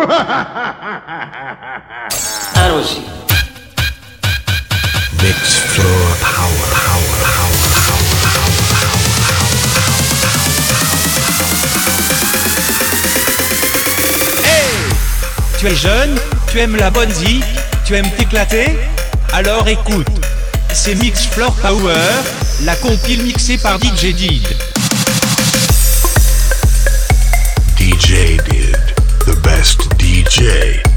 Allons-y. Mix Floor Power, Power, Tu es jeune, tu aimes la bonne zik, tu aimes t'éclater? Alors écoute, c'est Mix Floor Power, la compile mixée par DJ Did. best DJ.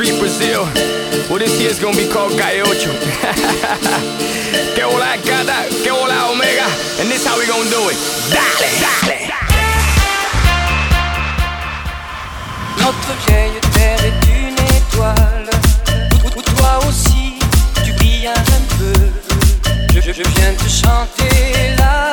Street, Brazil. Well, this year's gonna be called Calle Ocho. que hola gata, que hola omega. And this how we gonna do it. Dale, dale. Notre vieille terre est une étoile. Toi aussi, tu brilles un peu. Je, viens te chanter là.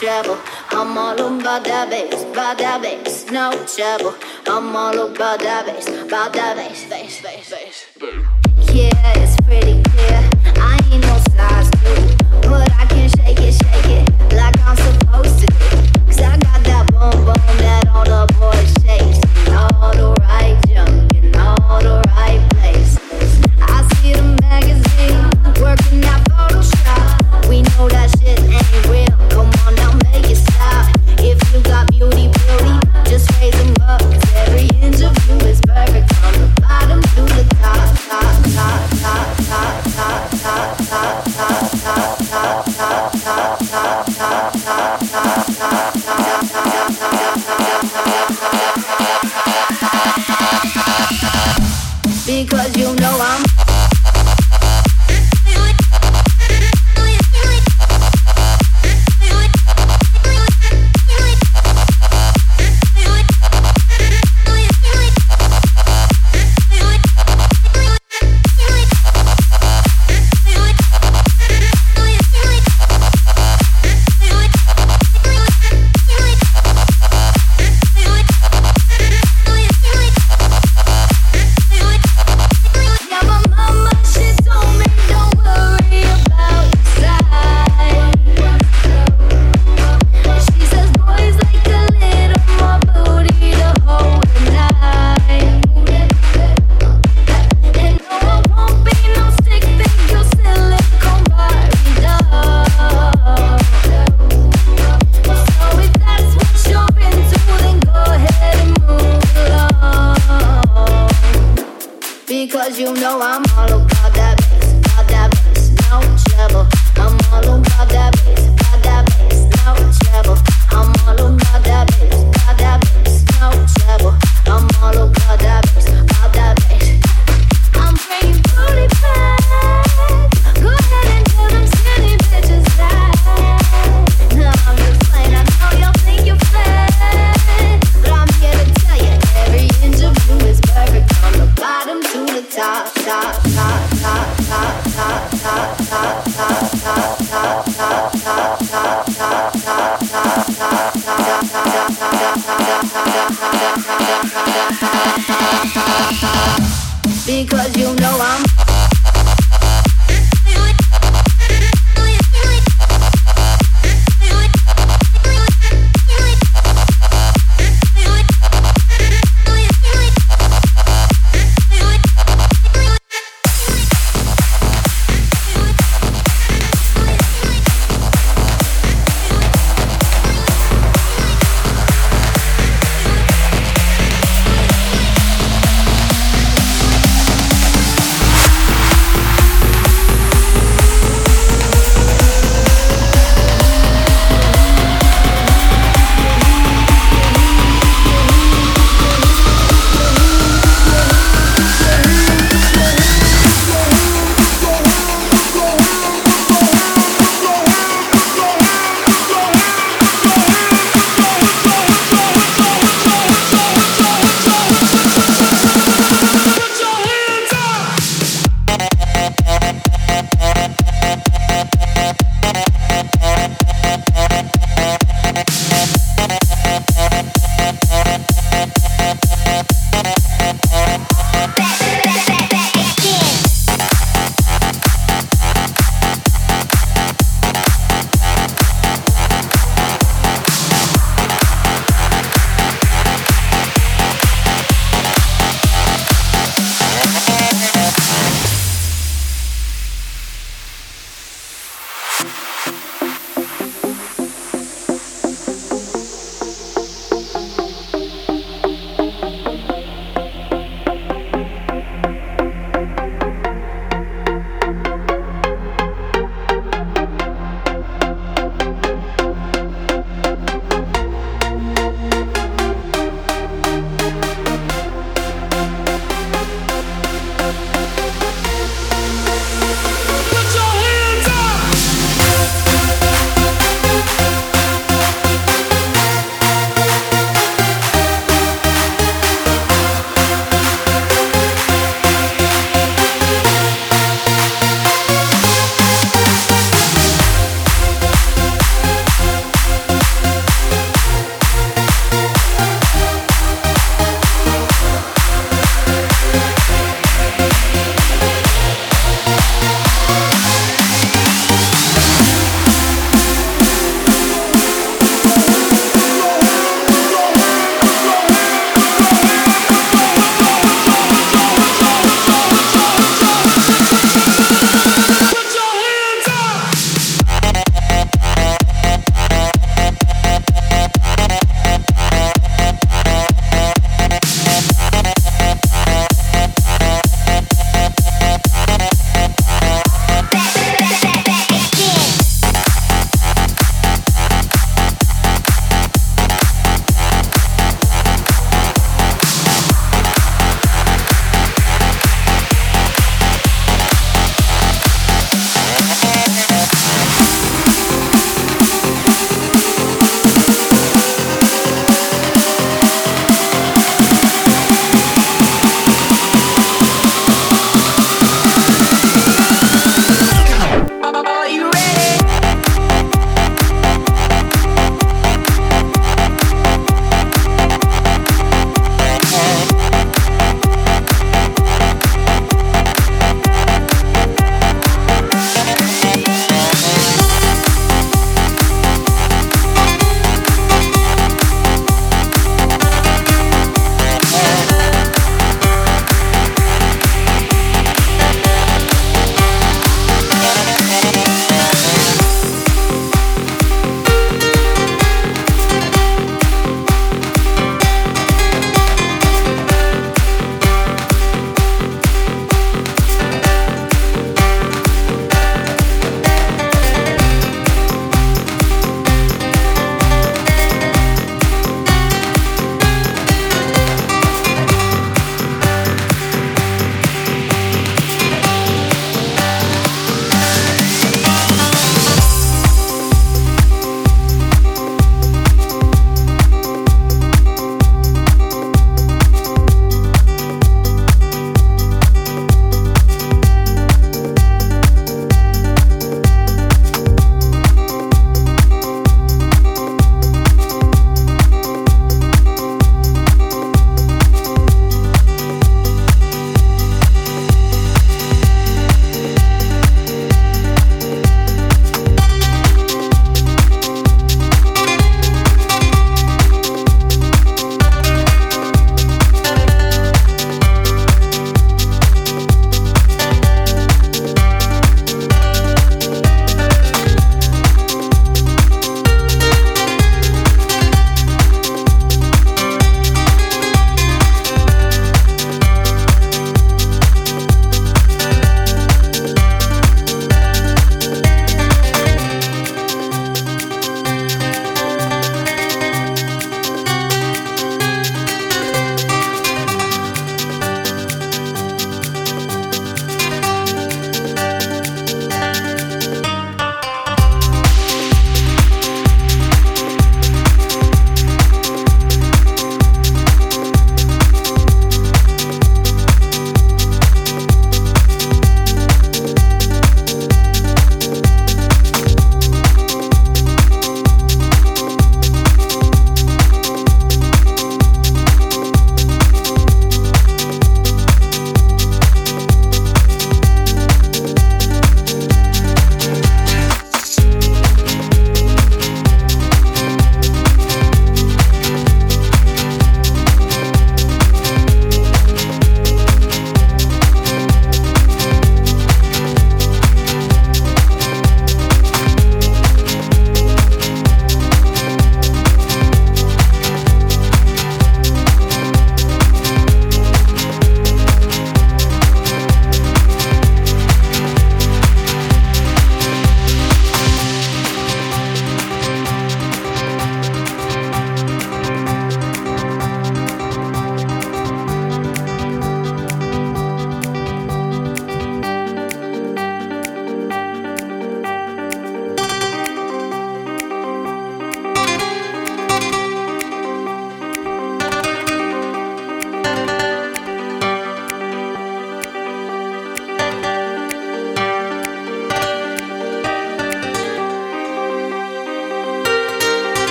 trouble. I'm all about that bass, about that bass, no trouble. I'm all about that bass, about that bass, bass, bass, bass. Yeah, it's pretty.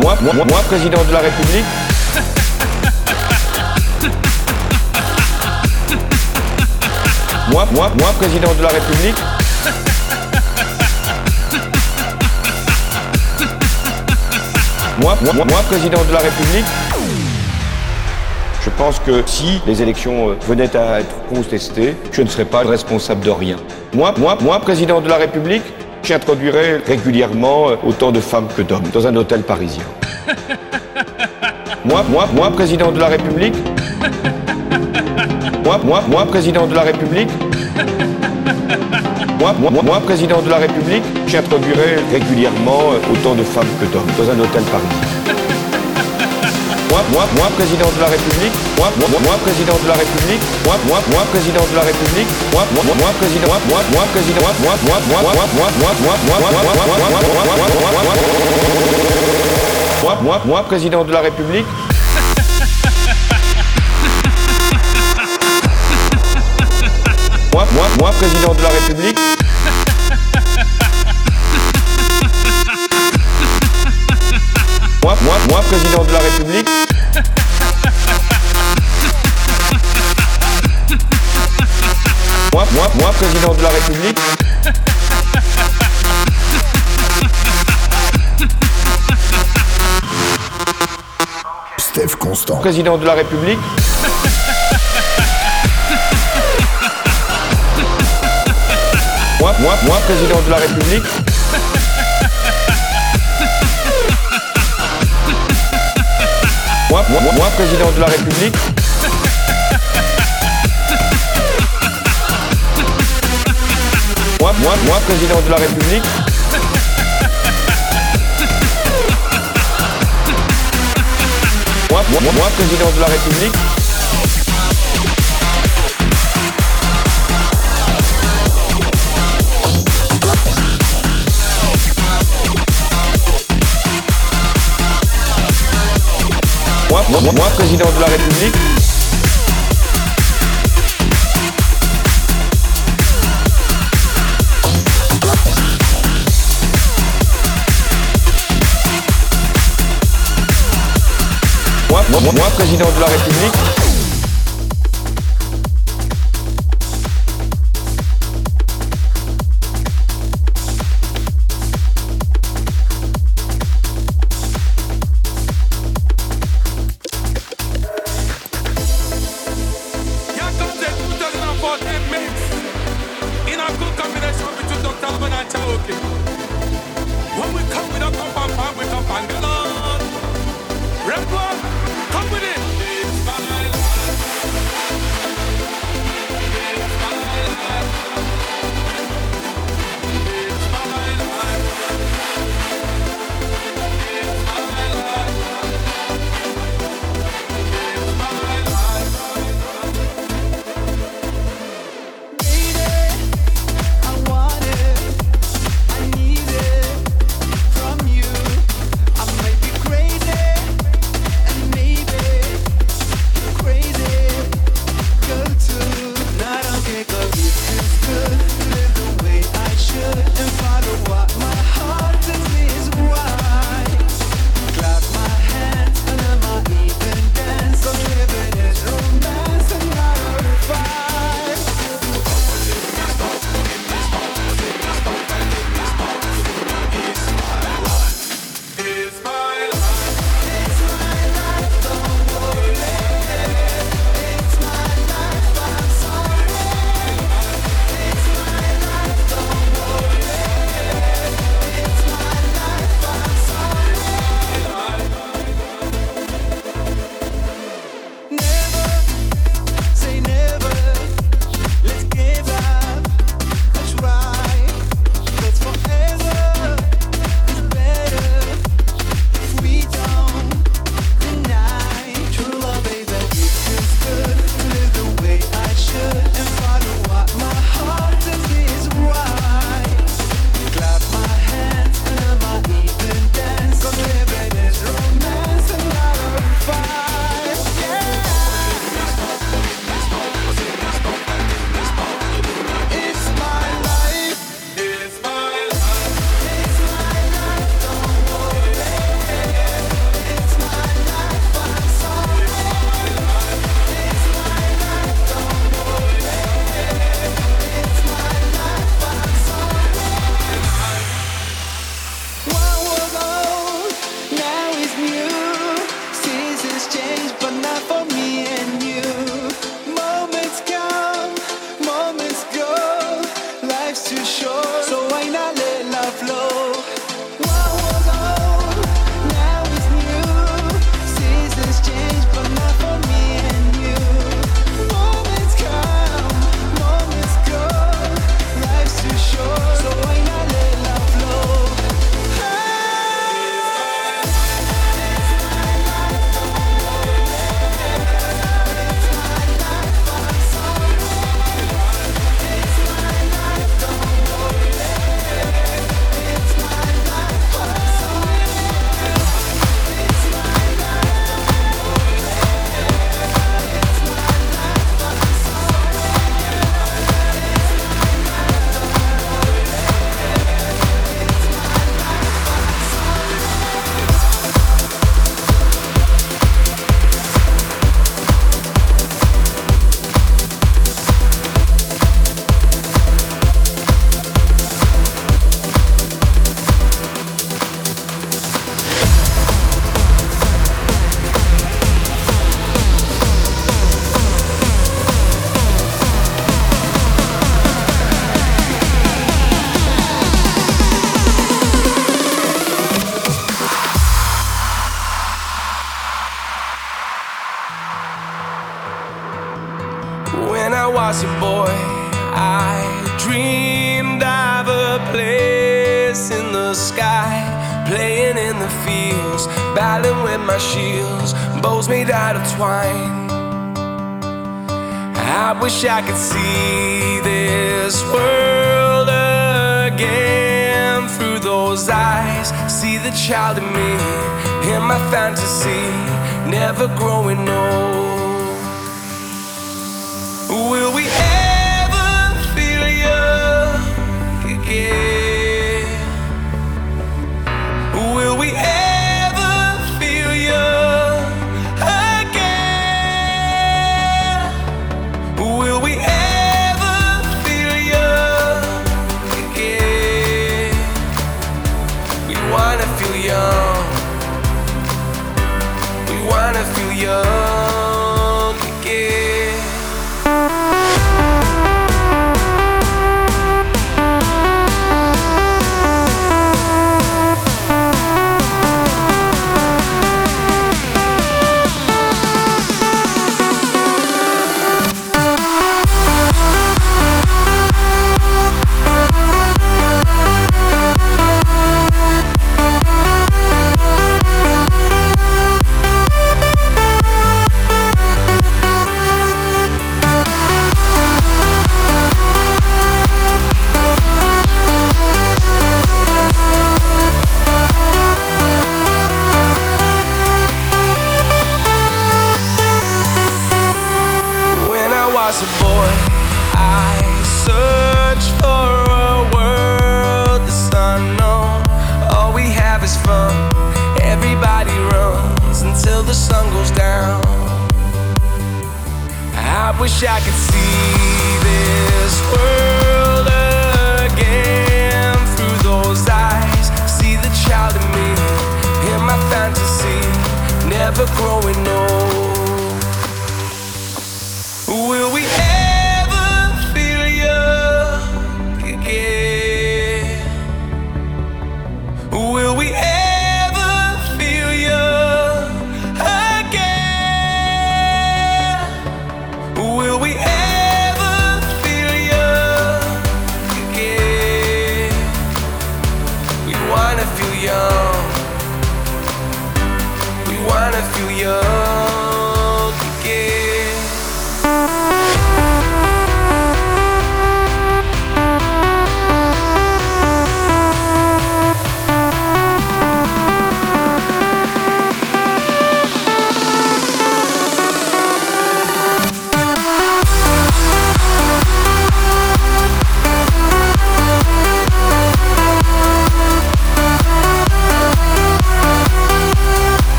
Moi, moi, moi, président de la République. Moi, moi, moi, président de la République. Moi, moi, moi, président de la République. Je pense que si les élections euh, venaient à être contestées, je ne serais pas responsable de rien. Moi, moi, moi, président de la République, j'introduirais régulièrement euh, autant de femmes que d'hommes dans un hôtel parisien. Moi, moi, moi, président de la République. Moi, moi, moi, président de la République. Moi, moi, moi, président de la République, j'introduirais régulièrement euh, autant de femmes que d'hommes dans un hôtel parisien. Moi, moi, moi, président de la République. Moi, moi, moi, président de la République. Moi, moi, moi, président de la République. Moi, moi, moi, président. Moi, moi, moi, président. Moi, moi, moi, moi, moi, moi, moi, moi, moi, moi, moi, moi, moi, moi, moi, président de la République. Moi, moi, moi, président de la République. Moi, moi, moi, président de la République. Président de la République. Steph Constant. Président de la République. Moi, moi, moi, président de la République. Moi, moi, moi, président de la République. Moi, moi, président de la République. Moi, moi, moi, président de la République. Moi, moi, moi, président de la République. Moi, président de la République.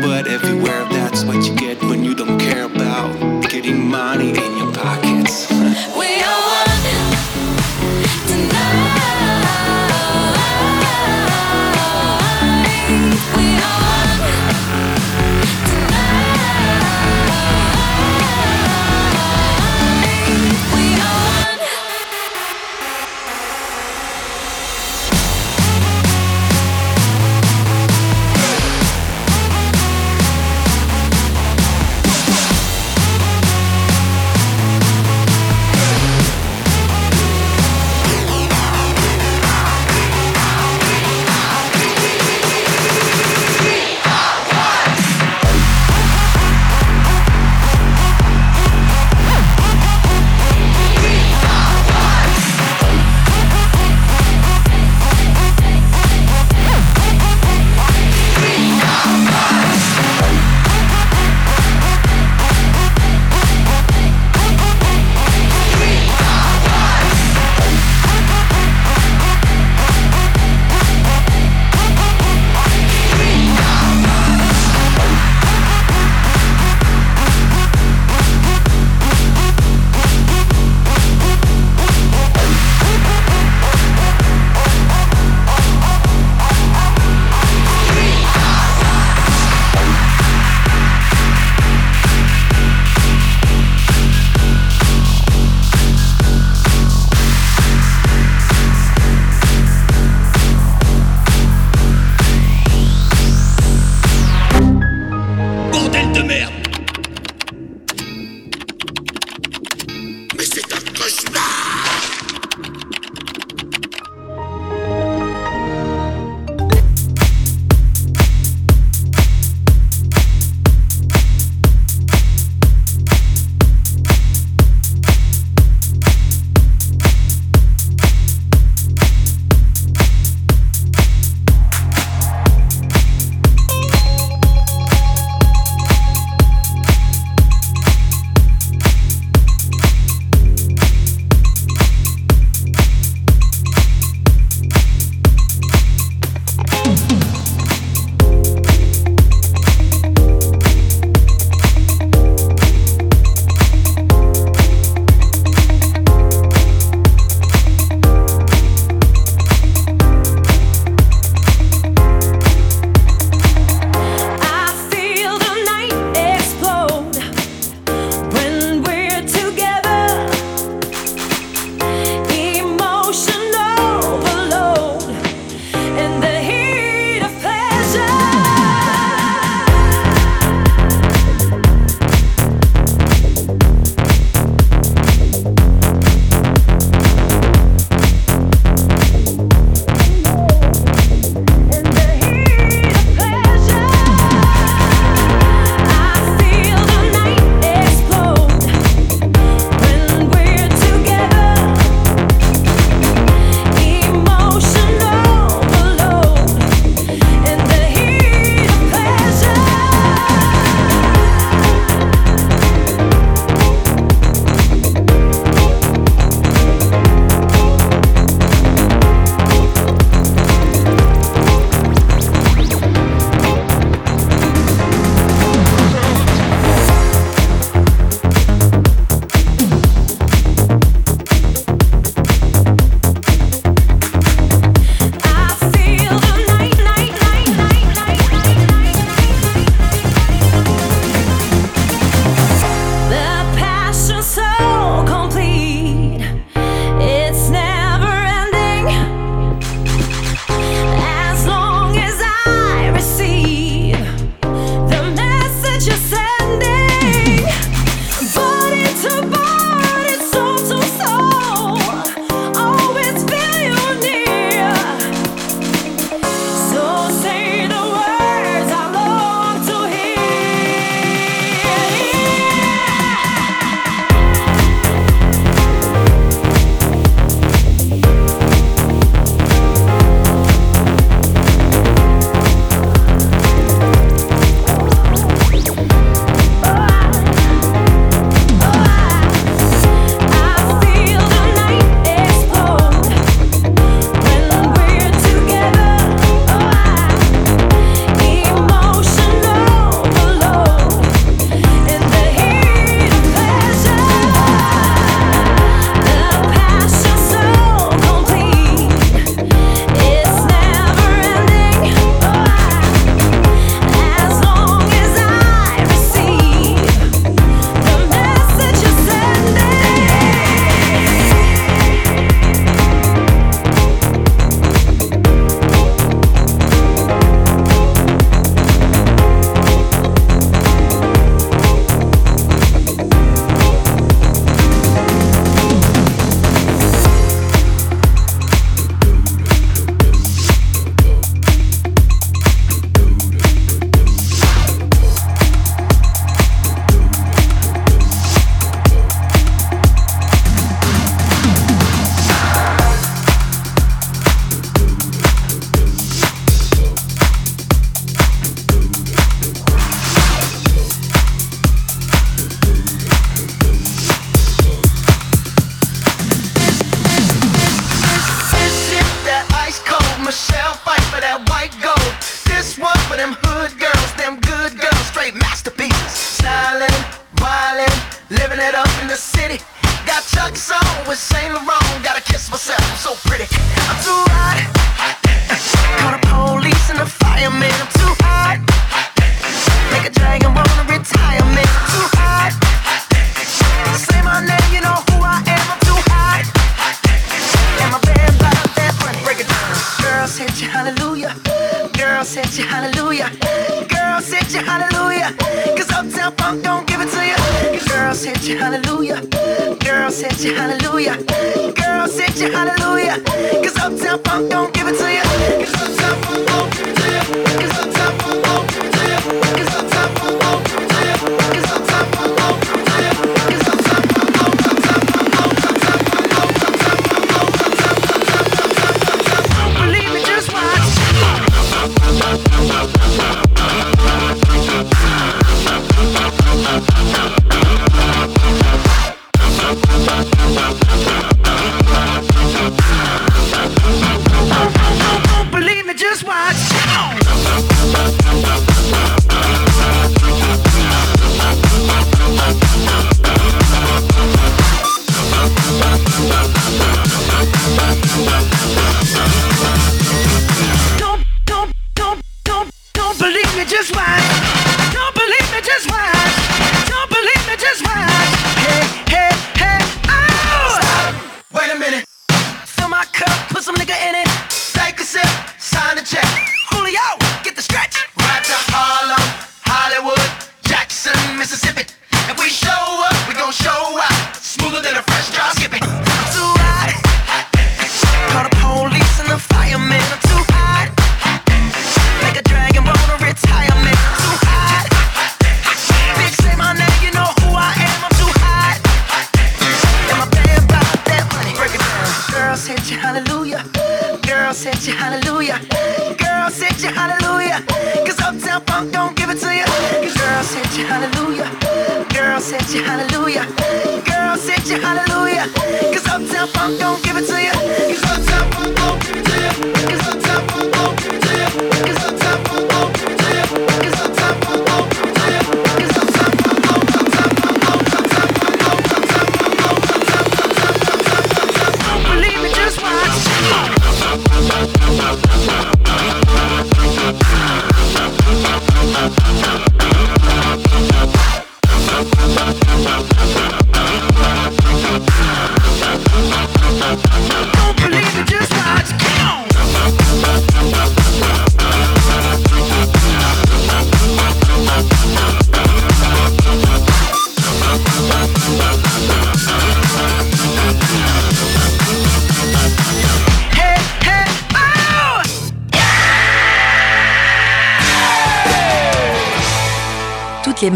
but if